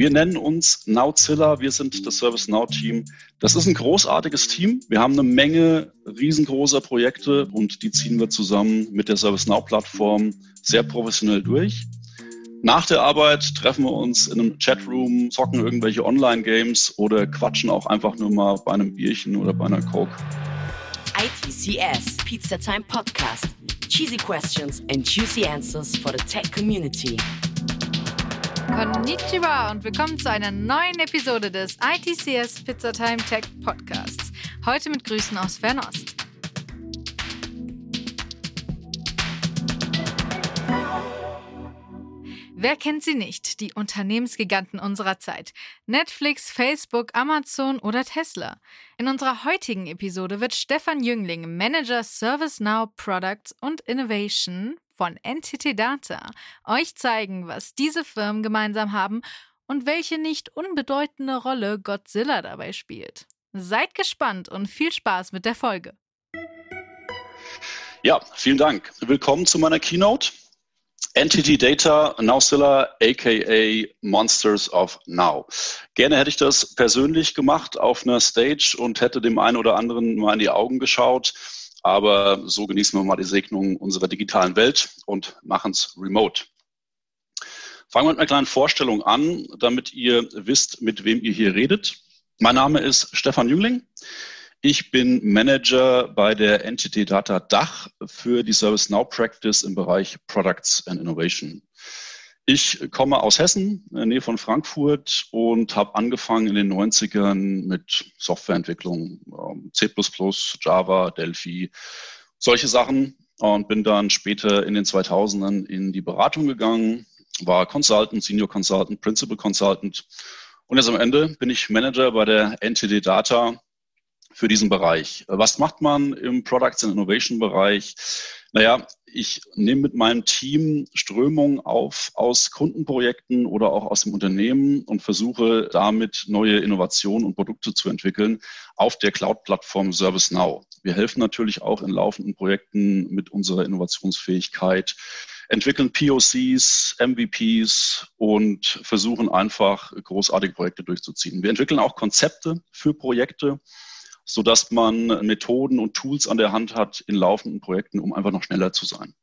Wir nennen uns Nowzilla, wir sind das ServiceNow-Team. Das ist ein großartiges Team. Wir haben eine Menge riesengroßer Projekte und die ziehen wir zusammen mit der ServiceNow-Plattform sehr professionell durch. Nach der Arbeit treffen wir uns in einem Chatroom, zocken irgendwelche Online-Games oder quatschen auch einfach nur mal bei einem Bierchen oder bei einer Coke. ITCS Pizza Time Podcast. Cheesy questions and juicy answers for the tech community. Konnichiwa und willkommen zu einer neuen Episode des ITCS Pizza Time Tech Podcasts. Heute mit Grüßen aus Fernost. Wer kennt sie nicht, die Unternehmensgiganten unserer Zeit? Netflix, Facebook, Amazon oder Tesla. In unserer heutigen Episode wird Stefan Jüngling, Manager ServiceNow Products und Innovation von NTT Data, euch zeigen, was diese Firmen gemeinsam haben und welche nicht unbedeutende Rolle Godzilla dabei spielt. Seid gespannt und viel Spaß mit der Folge. Ja, vielen Dank. Willkommen zu meiner Keynote. Entity Data, Nowzilla, aka Monsters of Now. Gerne hätte ich das persönlich gemacht auf einer Stage und hätte dem einen oder anderen mal in die Augen geschaut. Aber so genießen wir mal die Segnung unserer digitalen Welt und machen es remote. Fangen wir mit einer kleinen Vorstellung an, damit ihr wisst, mit wem ihr hier redet. Mein Name ist Stefan Jüngling. Ich bin Manager bei der Entity Data Dach für die ServiceNow Practice im Bereich Products and Innovation. Ich komme aus Hessen, in der Nähe von Frankfurt und habe angefangen in den 90ern mit Softwareentwicklung, ähm, C++, Java, Delphi, solche Sachen und bin dann später in den 2000ern in die Beratung gegangen, war Consultant, Senior Consultant, Principal Consultant und jetzt am Ende bin ich Manager bei der NTD Data für diesen Bereich. Was macht man im Products and Innovation Bereich? Naja, ich nehme mit meinem Team Strömungen auf aus Kundenprojekten oder auch aus dem Unternehmen und versuche damit neue Innovationen und Produkte zu entwickeln auf der Cloud-Plattform ServiceNow. Wir helfen natürlich auch in laufenden Projekten mit unserer Innovationsfähigkeit, entwickeln POCs, MVPs und versuchen einfach großartige Projekte durchzuziehen. Wir entwickeln auch Konzepte für Projekte so dass man Methoden und Tools an der Hand hat in laufenden Projekten, um einfach noch schneller zu sein.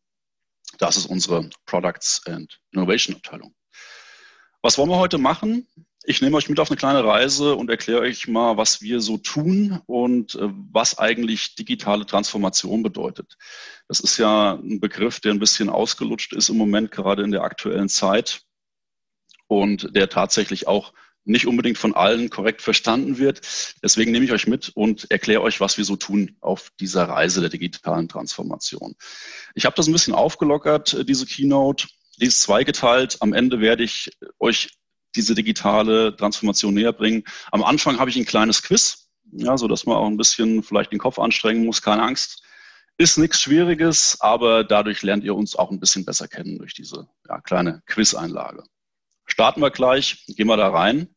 Das ist unsere Products and Innovation Abteilung. Was wollen wir heute machen? Ich nehme euch mit auf eine kleine Reise und erkläre euch mal, was wir so tun und äh, was eigentlich digitale Transformation bedeutet. Das ist ja ein Begriff, der ein bisschen ausgelutscht ist im Moment, gerade in der aktuellen Zeit und der tatsächlich auch nicht unbedingt von allen korrekt verstanden wird. Deswegen nehme ich euch mit und erkläre euch, was wir so tun auf dieser Reise der digitalen Transformation. Ich habe das ein bisschen aufgelockert, diese Keynote. Die ist zweigeteilt. Am Ende werde ich euch diese digitale Transformation näher bringen. Am Anfang habe ich ein kleines Quiz, ja, so dass man auch ein bisschen vielleicht den Kopf anstrengen muss. Keine Angst. Ist nichts Schwieriges, aber dadurch lernt ihr uns auch ein bisschen besser kennen durch diese ja, kleine Quiz-Einlage. Starten wir gleich, gehen wir da rein.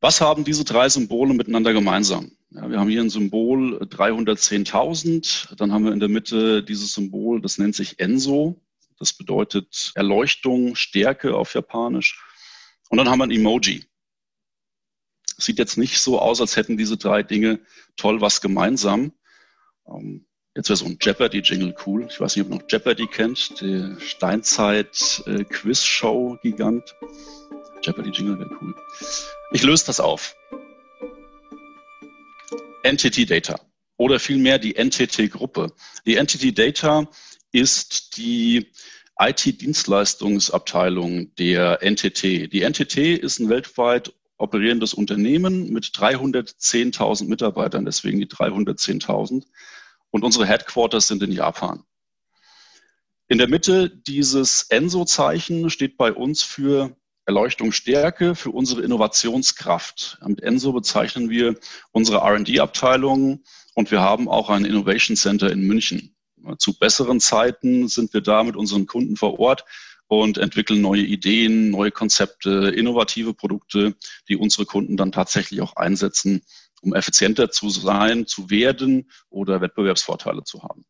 Was haben diese drei Symbole miteinander gemeinsam? Ja, wir haben hier ein Symbol 310.000, dann haben wir in der Mitte dieses Symbol, das nennt sich Enso, das bedeutet Erleuchtung, Stärke auf Japanisch. Und dann haben wir ein Emoji. Sieht jetzt nicht so aus, als hätten diese drei Dinge toll was gemeinsam. Ähm, jetzt wäre so ein Jeopardy-Jingle cool. Ich weiß nicht, ob ihr noch Jeopardy kennt, der Steinzeit-Quiz-Show-Gigant. Äh, Jeopardy-Jingle wäre cool. Ich löse das auf. Entity Data oder vielmehr die NTT-Gruppe. Die Entity Data ist die IT-Dienstleistungsabteilung der NTT. Die NTT ist ein weltweit operierendes Unternehmen mit 310.000 Mitarbeitern, deswegen die 310.000. Und unsere Headquarters sind in Japan. In der Mitte dieses ENSO-Zeichen steht bei uns für Erleuchtung Stärke für unsere Innovationskraft. Mit ENSO bezeichnen wir unsere RD-Abteilung und wir haben auch ein Innovation Center in München. Zu besseren Zeiten sind wir da mit unseren Kunden vor Ort und entwickeln neue Ideen, neue Konzepte, innovative Produkte, die unsere Kunden dann tatsächlich auch einsetzen, um effizienter zu sein, zu werden oder Wettbewerbsvorteile zu haben.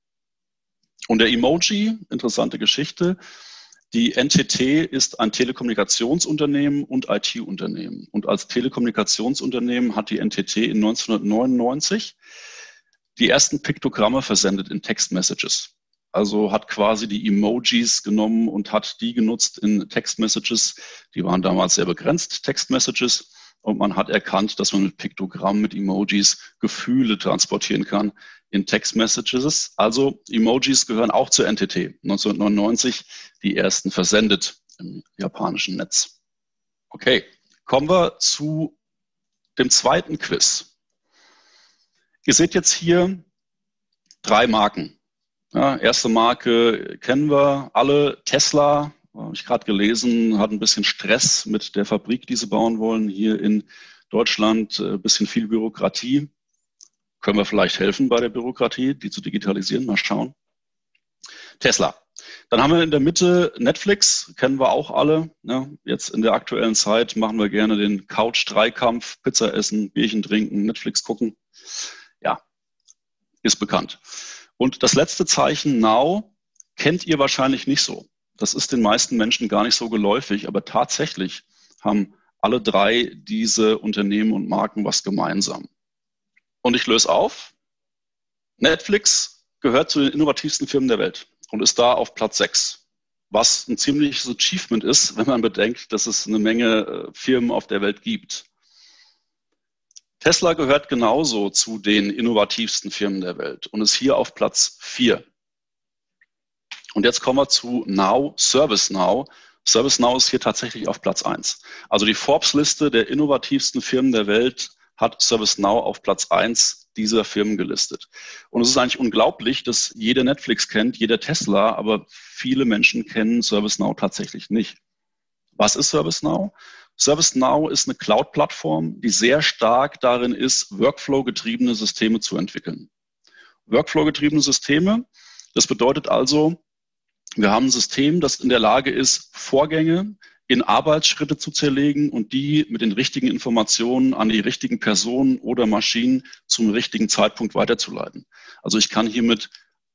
Und der Emoji, interessante Geschichte, Die NTT ist ein Telekommunikationsunternehmen und IT-Unternehmen. Und als Telekommunikationsunternehmen hat die NTT in 1999 die ersten Piktogramme versendet in Textmessages. Also hat quasi die Emojis genommen und hat die genutzt in Textmessages. Die waren damals sehr begrenzt, Textmessages. Und man hat erkannt, dass man mit Piktogrammen, mit Emojis Gefühle transportieren kann in Textmessages. Also Emojis gehören auch zur NTT. 1999 die ersten versendet im japanischen Netz. Okay, kommen wir zu dem zweiten Quiz. Ihr seht jetzt hier drei Marken. Ja, erste Marke kennen wir alle. Tesla, habe ich gerade gelesen, hat ein bisschen Stress mit der Fabrik, die sie bauen wollen. Hier in Deutschland ein äh, bisschen viel Bürokratie. Können wir vielleicht helfen bei der Bürokratie, die zu digitalisieren? Mal schauen. Tesla. Dann haben wir in der Mitte Netflix, kennen wir auch alle. Ja, jetzt in der aktuellen Zeit machen wir gerne den Couch-Dreikampf, Pizza essen, Bierchen trinken, Netflix gucken. Ja, ist bekannt. Und das letzte Zeichen Now kennt ihr wahrscheinlich nicht so. Das ist den meisten Menschen gar nicht so geläufig, aber tatsächlich haben alle drei diese Unternehmen und Marken was gemeinsam. Und ich löse auf. Netflix gehört zu den innovativsten Firmen der Welt und ist da auf Platz 6. Was ein ziemliches Achievement ist, wenn man bedenkt, dass es eine Menge äh, Firmen auf der Welt gibt. Tesla gehört genauso zu den innovativsten Firmen der Welt und ist hier auf Platz 4. Und jetzt kommen wir zu Now, ServiceNow. ServiceNow ist hier tatsächlich auf Platz 1. Also die Forbes-Liste der innovativsten Firmen der Welt hat ServiceNow auf Platz 1 dieser Firmen gelistet. Und es ist eigentlich unglaublich, dass jeder Netflix kennt, jeder Tesla, aber viele Menschen kennen ServiceNow tatsächlich nicht. Was ist ServiceNow? ServiceNow ist eine Cloud-Plattform, die sehr stark darin ist, Workflow-getriebene Systeme zu entwickeln. Workflow-getriebene Systeme, das bedeutet also, wir haben ein System, das in der Lage ist, Vorgänge in Arbeitsschritte zu zerlegen und die mit den richtigen Informationen an die richtigen Personen oder Maschinen zum richtigen Zeitpunkt weiterzuleiten. Also ich kann hiermit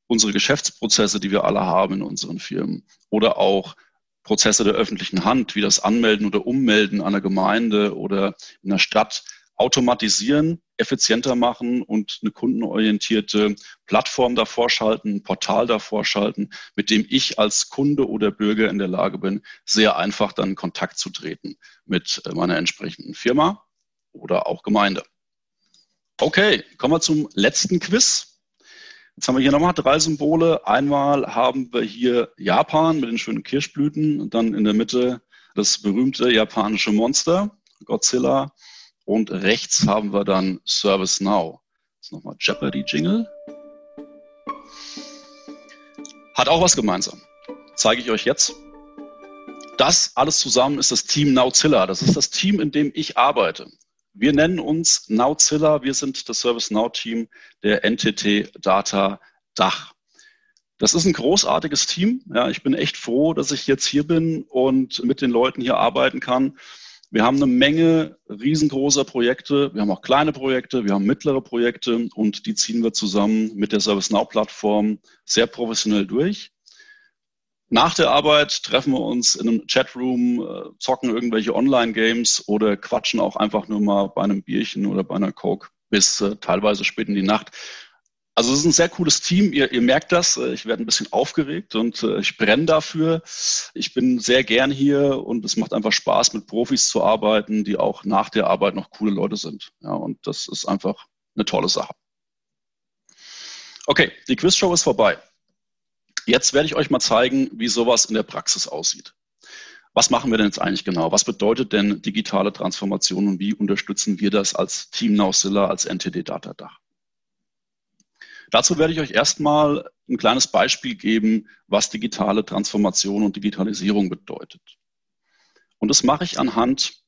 unsere Geschäftsprozesse, die wir alle haben in unseren Firmen oder auch Prozesse der öffentlichen Hand, wie das Anmelden oder Ummelden einer Gemeinde oder in der Stadt, automatisieren, effizienter machen und eine kundenorientierte Plattform davor schalten, ein Portal davor schalten, mit dem ich als Kunde oder Bürger in der Lage bin, sehr einfach dann in Kontakt zu treten mit äh, meiner entsprechenden Firma oder auch Gemeinde. Okay, kommen wir zum letzten Quiz. Jetzt haben wir hier nochmal drei Symbole. Einmal haben wir hier Japan mit den schönen Kirschblüten und dann in der Mitte das berühmte japanische Monster, Godzilla. Und rechts haben wir dann ServiceNow. Ist nochmal Jeopardy Jingle. Hat auch was gemeinsam. Zeige ich euch jetzt. Das alles zusammen ist das Team Nowzilla. Das ist das Team, in dem ich arbeite. Wir nennen uns Nowzilla. Wir sind das ServiceNow-Team der NTT Data Dach. Das ist ein großartiges Team. Ja, ich bin echt froh, dass ich jetzt hier bin und mit den Leuten hier arbeiten kann. Wir haben eine Menge riesengroßer Projekte. Wir haben auch kleine Projekte, wir haben mittlere Projekte und die ziehen wir zusammen mit der ServiceNow-Plattform sehr professionell durch. Nach der Arbeit treffen wir uns in einem Chatroom, äh, zocken irgendwelche Online-Games oder quatschen auch einfach nur mal bei einem Bierchen oder bei einer Coke bis äh, teilweise spät in die Nacht. Also es ist ein sehr cooles Team. Ihr, ihr merkt das. Äh, ich werde ein bisschen aufgeregt und äh, ich brenne dafür. Ich bin sehr gern hier und es macht einfach Spaß, mit Profis zu arbeiten, die auch nach der Arbeit noch coole Leute sind. Ja, und das ist einfach eine tolle Sache. Okay, die Quizshow ist vorbei. Jetzt werde ich euch mal zeigen, wie sowas in der Praxis aussieht. Was machen wir denn jetzt eigentlich genau? Was bedeutet denn digitale Transformation und wie unterstützen wir das als Team Nausilla, als NTD Data Dach? Dazu werde ich euch erstmal ein kleines Beispiel geben, was digitale Transformation und Digitalisierung bedeutet. Und das mache ich anhand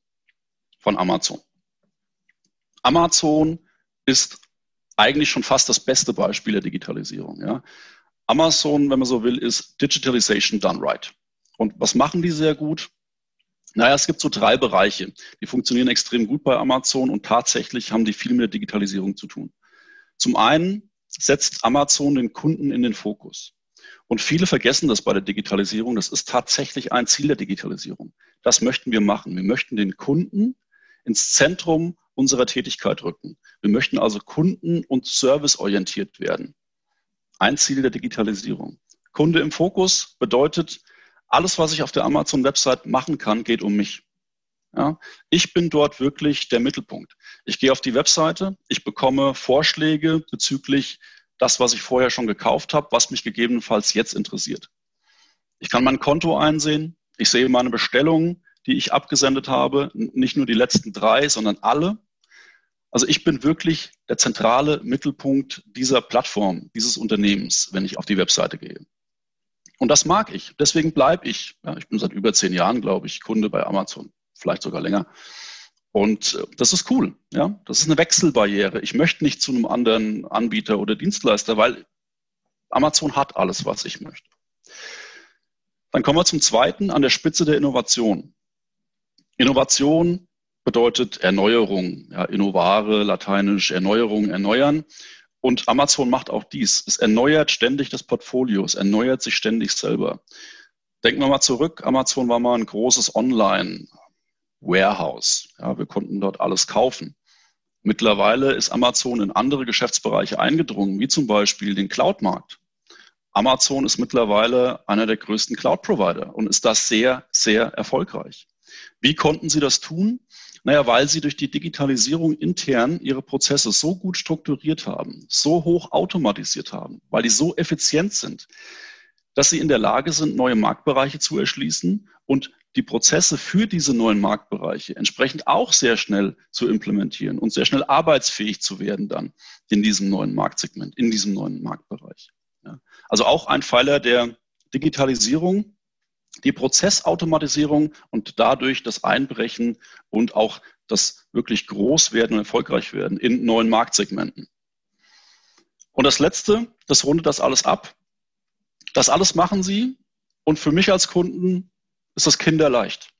von Amazon. Amazon ist eigentlich schon fast das beste Beispiel der Digitalisierung. Ja. Amazon, wenn man so will, ist Digitalization done right. Und was machen die sehr gut? Naja, es gibt so drei Bereiche. Die funktionieren extrem gut bei Amazon und tatsächlich haben die viel mit der Digitalisierung zu tun. Zum einen setzt Amazon den Kunden in den Fokus. Und viele vergessen das bei der Digitalisierung. Das ist tatsächlich ein Ziel der Digitalisierung. Das möchten wir machen. Wir möchten den Kunden ins Zentrum unserer Tätigkeit rücken. Wir möchten also kunden- und serviceorientiert werden. Ein Ziel der Digitalisierung. Kunde im Fokus bedeutet, alles, was ich auf der Amazon-Website machen kann, geht um mich. Ja, ich bin dort wirklich der Mittelpunkt. Ich gehe auf die Webseite, ich bekomme Vorschläge bezüglich das, was ich vorher schon gekauft habe, was mich gegebenenfalls jetzt interessiert. Ich kann mein Konto einsehen, ich sehe meine Bestellungen, die ich abgesendet habe, nicht nur die letzten drei, sondern alle. Also ich bin wirklich der zentrale Mittelpunkt dieser Plattform, dieses Unternehmens, wenn ich auf die Webseite gehe. Und das mag ich. Deswegen bleibe ich. Ja, ich bin seit über zehn Jahren, glaube ich, Kunde bei Amazon, vielleicht sogar länger. Und äh, das ist cool. Ja, das ist eine Wechselbarriere. Ich möchte nicht zu einem anderen Anbieter oder Dienstleister, weil Amazon hat alles, was ich möchte. Dann kommen wir zum zweiten, an der Spitze der Innovation. Innovation bedeutet Erneuerung, ja, innovare, lateinisch Erneuerung, erneuern. Und Amazon macht auch dies. Es erneuert ständig das Portfolio, es erneuert sich ständig selber. Denken wir mal zurück, Amazon war mal ein großes Online-Warehouse. Ja, wir konnten dort alles kaufen. Mittlerweile ist Amazon in andere Geschäftsbereiche eingedrungen, wie zum Beispiel den Cloud-Markt. Amazon ist mittlerweile einer der größten Cloud-Provider und ist das sehr, sehr erfolgreich. Wie konnten sie das tun? Naja, weil sie durch die Digitalisierung intern ihre Prozesse so gut strukturiert haben, so hoch automatisiert haben, weil die so effizient sind, dass sie in der Lage sind, neue Marktbereiche zu erschließen und die Prozesse für diese neuen Marktbereiche entsprechend auch sehr schnell zu implementieren und sehr schnell arbeitsfähig zu werden dann in diesem neuen Marktsegment, in diesem neuen Marktbereich. Ja. Also auch ein Pfeiler der Digitalisierung, die Prozessautomatisierung und dadurch das Einbrechen und auch das wirklich groß werden und erfolgreich werden in neuen Marktsegmenten. Und das Letzte, das rundet das alles ab. Das alles machen Sie und für mich als Kunden ist das kinderleicht.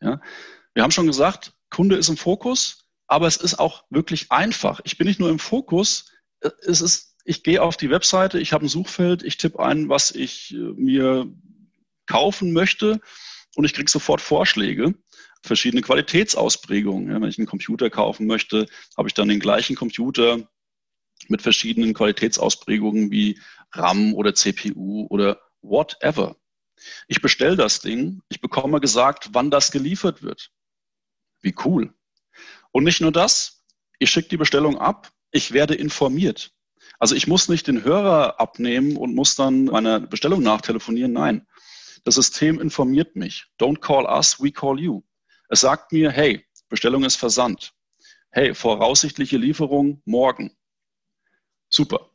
Ja? Wir haben schon gesagt, Kunde ist im Fokus, aber es ist auch wirklich einfach. Ich bin nicht nur im Fokus, es ist, ich gehe auf die Webseite, ich habe ein Suchfeld, ich tippe ein, was ich äh, mir kaufen möchte und ich kriege sofort Vorschläge, verschiedene Qualitätsausprägungen. Ja, wenn ich einen Computer kaufen möchte, habe ich dann den gleichen Computer mit verschiedenen Qualitätsausprägungen wie RAM oder CPU oder whatever. Ich bestelle das Ding, ich bekomme gesagt, wann das geliefert wird. Wie cool. Und nicht nur das, ich schicke die Bestellung ab, ich werde informiert. Also ich muss nicht den Hörer abnehmen und muss dann meine Bestellung nachtelefonieren. Nein, das System informiert mich. Don't call us, we call you. Es sagt mir, hey, Bestellung ist versandt. Hey, voraussichtliche Lieferung morgen. Super.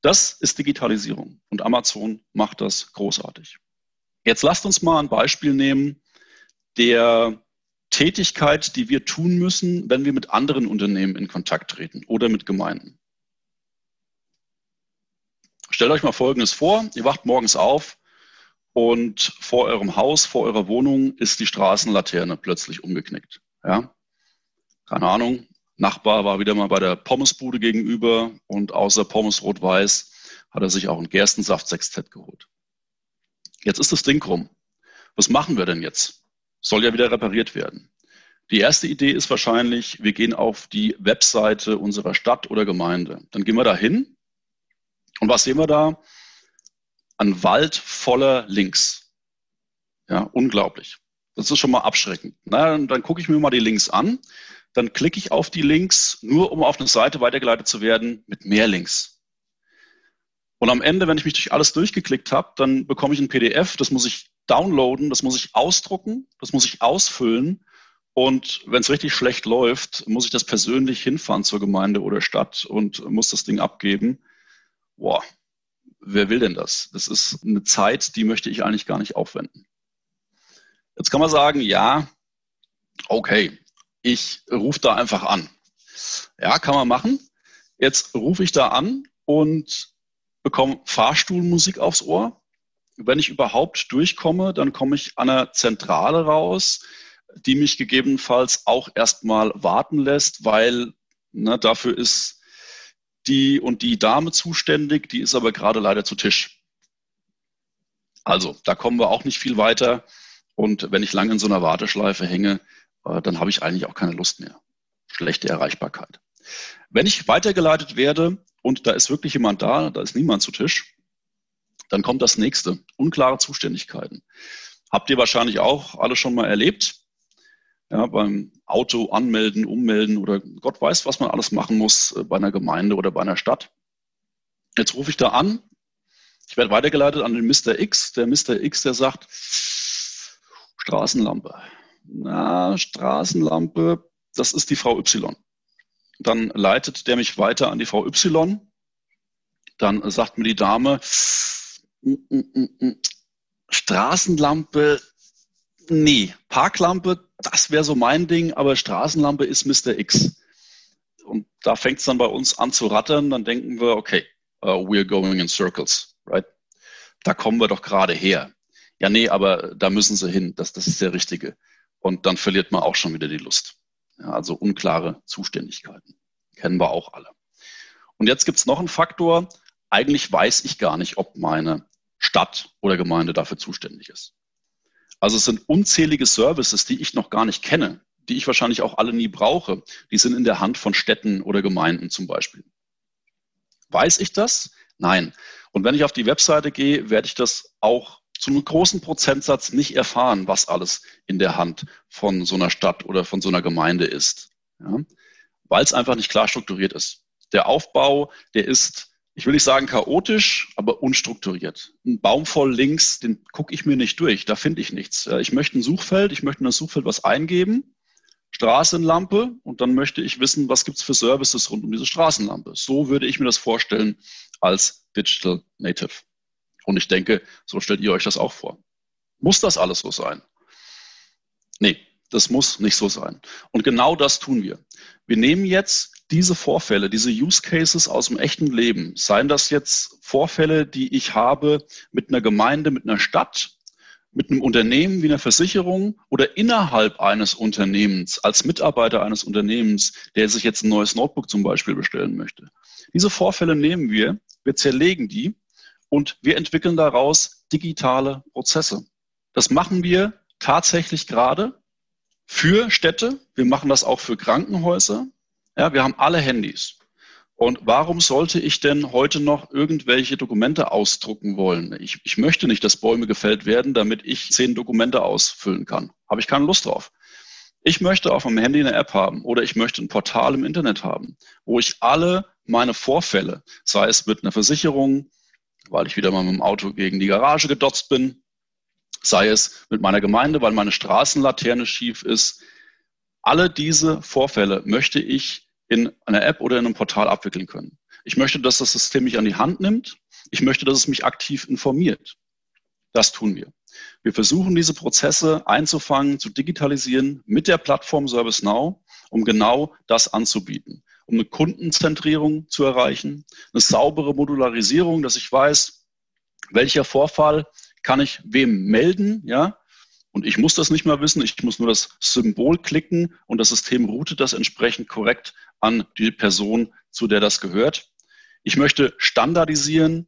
Das ist Digitalisierung und Amazon macht das großartig. Jetzt lasst uns mal ein Beispiel nehmen der Tätigkeit, die wir tun müssen, wenn wir mit anderen Unternehmen in Kontakt treten oder mit Gemeinden. Stellt euch mal Folgendes vor. Ihr wacht morgens auf und vor eurem Haus, vor eurer Wohnung ist die Straßenlaterne plötzlich umgeknickt. Ja? Keine Ahnung, Nachbar war wieder mal bei der Pommesbude gegenüber und außer Pommes rot-weiß hat er sich auch ein Gerstensaft-Sextett geholt. Jetzt ist das Ding krumm. Was machen wir denn jetzt? Soll ja wieder repariert werden. Die erste Idee ist wahrscheinlich, wir gehen auf die Webseite unserer Stadt oder Gemeinde. Dann gehen wir da hin. Und was sehen wir da? ein Wald voller Links. Ja, unglaublich. Das ist schon mal abschreckend. Na, dann gucke ich mir mal die Links an. Dann klicke ich auf die Links, nur um auf eine Seite weitergeleitet zu werden mit mehr Links. Und am Ende, wenn ich mich durch alles durchgeklickt habe, dann bekomme ich ein PDF, das muss ich downloaden, das muss ich ausdrucken, das muss ich ausfüllen. Und wenn es richtig schlecht läuft, muss ich das persönlich hinfahren zur Gemeinde oder Stadt und muss das Ding abgeben. Boah, wer will denn das? Das ist eine Zeit, die möchte ich eigentlich gar nicht aufwenden. Jetzt kann man sagen, ja, okay, ich rufe da einfach an. Ja, kann man machen. Jetzt rufe ich da an und bekomme Fahrstuhlmusik aufs Ohr. Wenn ich überhaupt durchkomme, dann komme ich an einer Zentrale raus, die mich gegebenenfalls auch erstmal warten lässt, weil ne, dafür ist die und die Dame zuständig, die ist aber gerade leider zu Tisch. Also, da kommen wir auch nicht viel weiter. Und wenn ich lange in so einer Warteschleife hänge, äh, dann habe ich eigentlich auch keine Lust mehr. Schlechte Erreichbarkeit. Wenn ich weitergeleitet werde und da ist wirklich jemand da, da ist niemand zu Tisch, dann kommt das nächste. Unklare Zuständigkeiten. Habt ihr wahrscheinlich auch alle schon mal erlebt. Ja, beim Auto anmelden, ummelden oder Gott weiß, was man alles machen muss äh, bei einer Gemeinde oder bei einer Stadt. Jetzt rufe ich da an. Ich werde weitergeleitet an den Mr. X. Der Mr. X, der sagt, Straßenlampe. Na, Straßenlampe, das ist die Frau Y. Dann leitet der mich weiter an die Frau Y. Dann sagt mir die Dame, mm, mm, mm, Straßenlampe, nee, Parklampe, das wäre so mein Ding, aber Straßenlampe ist Mr. X. Und da fängt es dann bei uns an zu rattern, dann denken wir, okay, uh, we're going in circles, right? Da kommen wir doch gerade her. Ja, nee, aber da müssen sie hin, das, das ist der Richtige. Und dann verliert man auch schon wieder die Lust. Ja, also unklare Zuständigkeiten. Kennen wir auch alle. Und jetzt gibt es noch einen Faktor. Eigentlich weiß ich gar nicht, ob meine Stadt oder Gemeinde dafür zuständig ist. Also es sind unzählige Services, die ich noch gar nicht kenne, die ich wahrscheinlich auch alle nie brauche. Die sind in der Hand von Städten oder Gemeinden zum Beispiel. Weiß ich das? Nein. Und wenn ich auf die Webseite gehe, werde ich das auch zu einem großen Prozentsatz nicht erfahren, was alles in der Hand von so einer Stadt oder von so einer Gemeinde ist. Ja? Weil es einfach nicht klar strukturiert ist. Der Aufbau, der ist, ich will nicht sagen chaotisch, aber unstrukturiert. Ein Baum voll links, den gucke ich mir nicht durch, da finde ich nichts. Ich möchte ein Suchfeld, ich möchte in das Suchfeld was eingeben, Straßenlampe und dann möchte ich wissen, was gibt es für Services rund um diese Straßenlampe. So würde ich mir das vorstellen als Digital Native. Und ich denke, so stellt ihr euch das auch vor. Muss das alles so sein? Nee, das muss nicht so sein. Und genau das tun wir. Wir nehmen jetzt diese Vorfälle, diese Use Cases aus dem echten Leben, seien das jetzt Vorfälle, die ich habe mit einer Gemeinde, mit einer Stadt, mit einem Unternehmen wie einer Versicherung oder innerhalb eines Unternehmens, als Mitarbeiter eines Unternehmens, der sich jetzt ein neues Notebook zum Beispiel bestellen möchte. Diese Vorfälle nehmen wir, wir zerlegen die und wir entwickeln daraus digitale Prozesse. Das machen wir tatsächlich gerade für Städte. Wir machen das auch für Krankenhäuser. Ja, wir haben alle Handys. Und warum sollte ich denn heute noch irgendwelche Dokumente ausdrucken wollen? Ich, ich möchte nicht, dass Bäume gefällt werden, damit ich zehn Dokumente ausfüllen kann. Habe ich keine Lust drauf. Ich möchte auf meinem Handy eine App haben oder ich möchte ein Portal im Internet haben, wo ich alle meine Vorfälle, sei es mit einer Versicherung, weil ich wieder mal mit dem Auto gegen die Garage gedotzt bin, sei es mit meiner Gemeinde, weil meine Straßenlaterne schief ist. Alle diese Vorfälle möchte ich in einer App oder in einem Portal abwickeln können. Ich möchte, dass das System mich an die Hand nimmt. Ich möchte, dass es mich aktiv informiert. Das tun wir. Wir versuchen, diese Prozesse einzufangen, zu digitalisieren mit der Plattform ServiceNow, um genau das anzubieten um eine Kundenzentrierung zu erreichen, eine saubere Modularisierung, dass ich weiß, welcher Vorfall kann ich wem melden, ja, und ich muss das nicht mehr wissen, ich muss nur das Symbol klicken und das System routet das entsprechend korrekt an die Person, zu der das gehört. Ich möchte standardisieren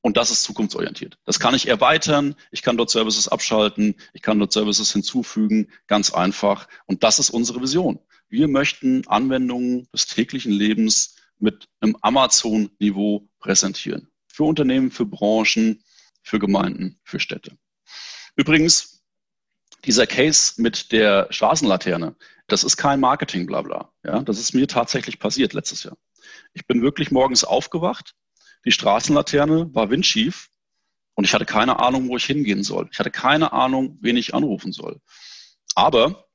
und das ist zukunftsorientiert. Das kann ich erweitern, ich kann dort Services abschalten, ich kann dort Services hinzufügen, ganz einfach. Und das ist unsere Vision. Wir möchten Anwendungen des täglichen Lebens mit einem Amazon-Niveau präsentieren. Für Unternehmen, für Branchen, für Gemeinden, für Städte. Übrigens, dieser Case mit der Straßenlaterne, das ist kein Marketing, bla bla. Ja, das ist mir tatsächlich passiert letztes Jahr. Ich bin wirklich morgens aufgewacht, die Straßenlaterne war windschief und ich hatte keine Ahnung, wo ich hingehen soll. Ich hatte keine Ahnung, wen ich anrufen soll. Aber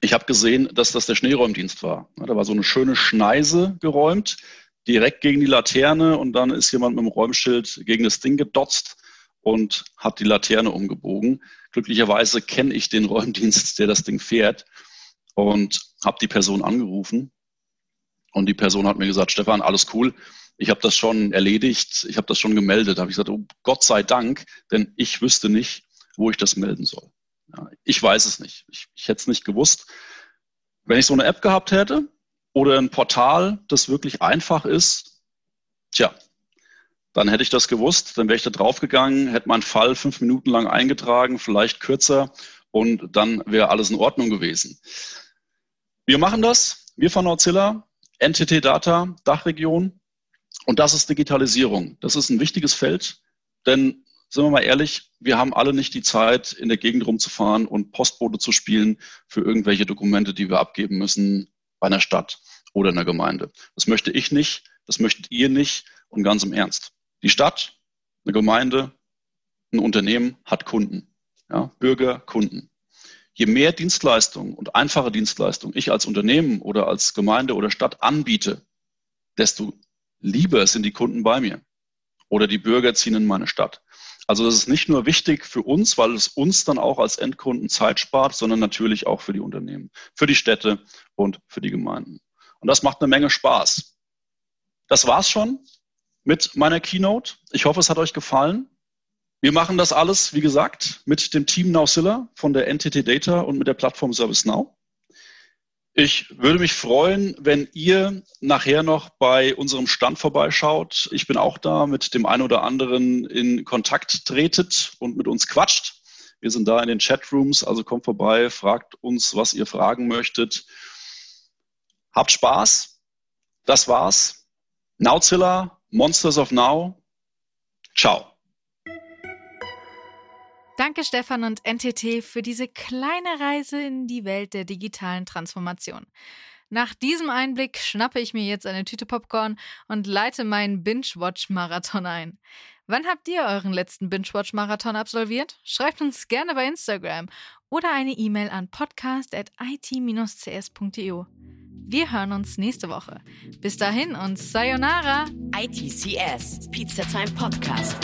ich habe gesehen, dass das der Schneeräumdienst war. Da war so eine schöne Schneise geräumt, direkt gegen die Laterne und dann ist jemand mit dem Räumschild gegen das Ding gedotzt und hat die Laterne umgebogen. Glücklicherweise kenne ich den Räumdienst, der das Ding fährt und habe die Person angerufen. Und die Person hat mir gesagt, Stefan, alles cool. Ich habe das schon erledigt, ich habe das schon gemeldet. Da habe ich gesagt, oh Gott sei Dank, denn ich wüsste nicht, wo ich das melden soll. Ja, ich weiß es nicht. Ich, ich hätte es nicht gewusst. Wenn ich so eine App gehabt hätte oder ein Portal, das wirklich einfach ist, tja, Dann hätte ich das gewusst, dann wäre ich da draufgegangen, hätte meinen Fall fünf Minuten lang eingetragen, vielleicht kürzer und dann wäre alles in Ordnung gewesen. Wir machen das, wir von Nordzilla, NTT Data, Dachregion und das ist Digitalisierung. Das ist ein wichtiges Feld, denn sind wir mal ehrlich, wir haben alle nicht die Zeit, in der Gegend rumzufahren und Postbote zu spielen für irgendwelche Dokumente, die wir abgeben müssen bei einer Stadt oder einer Gemeinde. Das möchte ich nicht, das möchtet ihr nicht und ganz im Ernst. Die Stadt, eine Gemeinde, ein Unternehmen hat Kunden, ja, Bürger, Kunden. Je mehr Dienstleistungen und einfache Dienstleistungen ich als Unternehmen oder als Gemeinde oder Stadt anbiete, desto lieber sind die Kunden bei mir oder die Bürger ziehen in meine Stadt. Also das ist nicht nur wichtig für uns, weil es uns dann auch als Endkunden Zeit spart, sondern natürlich auch für die Unternehmen, für die Städte und für die Gemeinden. Und das macht eine Menge Spaß. Das war's schon mit meiner Keynote. Ich hoffe, es hat euch gefallen. Wir machen das alles, wie gesagt, mit dem Team Nowzilla von der NTT Data und mit der Plattform ServiceNow. Ich würde mich freuen, wenn ihr nachher noch bei unserem Stand vorbeischaut. Ich bin auch da mit dem einen oder anderen in Kontakt tretet und mit uns quatscht. Wir sind da in den Chatrooms, also kommt vorbei, fragt uns, was ihr fragen möchtet. Habt Spaß. Das war's. Nowzilla Monsters of Now. Ciao. Danke Stefan und NTT für diese kleine Reise in die Welt der digitalen Transformation. Nach diesem Einblick schnappe ich mir jetzt eine Tüte Popcorn und leite meinen Binge-Watch-Marathon ein. Wann habt ihr euren letzten Binge-Watch-Marathon absolviert? Schreibt uns gerne bei Instagram oder eine E-Mail an podcast.it-cs.eu. Wir hören uns nächste Woche. Bis dahin und Sayonara. ITCS, Pizza Time Podcast.